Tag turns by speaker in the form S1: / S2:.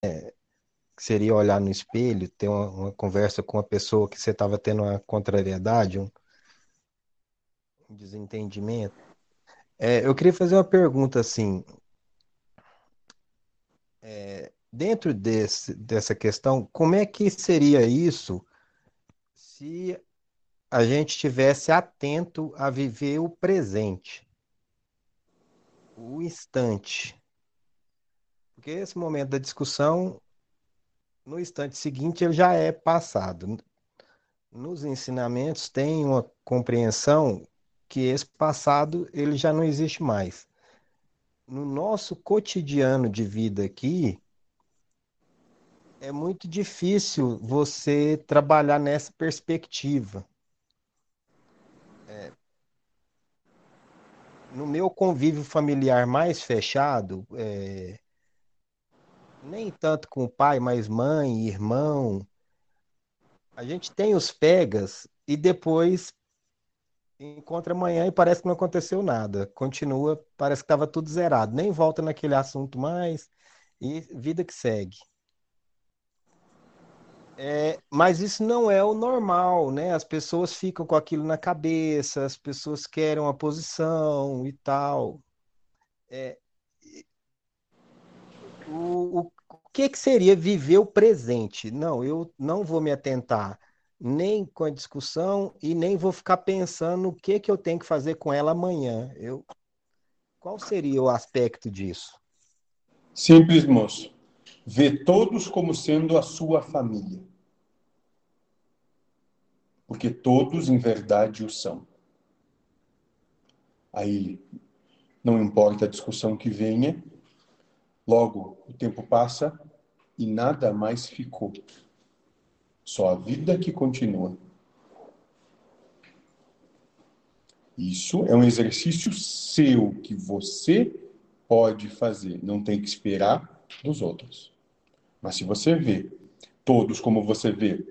S1: que seria olhar no espelho, ter uma, uma conversa com a pessoa que você estava tendo uma contrariedade, um, um desentendimento. É, eu queria fazer uma pergunta assim, é, dentro desse, dessa questão, como é que seria isso se a gente estivesse atento a viver o presente, o instante? Porque esse momento da discussão, no instante seguinte, ele já é passado. Nos ensinamentos tem uma compreensão que esse passado ele já não existe mais. No nosso cotidiano de vida aqui, é muito difícil você trabalhar nessa perspectiva. É, no meu convívio familiar mais fechado, é, nem tanto com o pai, mas mãe, irmão, a gente tem os pegas e depois encontra amanhã e parece que não aconteceu nada. Continua, parece que estava tudo zerado. Nem volta naquele assunto mais e vida que segue. É, mas isso não é o normal, né? As pessoas ficam com aquilo na cabeça, as pessoas querem uma posição e tal. É, o, o, o que que seria viver o presente? Não, eu não vou me atentar nem com a discussão e nem vou ficar pensando o que que eu tenho que fazer com ela amanhã. Eu, qual seria o aspecto disso?
S2: Simples, moço. Vê todos como sendo a sua família. Porque todos, em verdade, o são. Aí, não importa a discussão que venha, logo o tempo passa e nada mais ficou. Só a vida que continua. Isso é um exercício seu que você pode fazer, não tem que esperar dos outros. Mas se você vê todos como você vê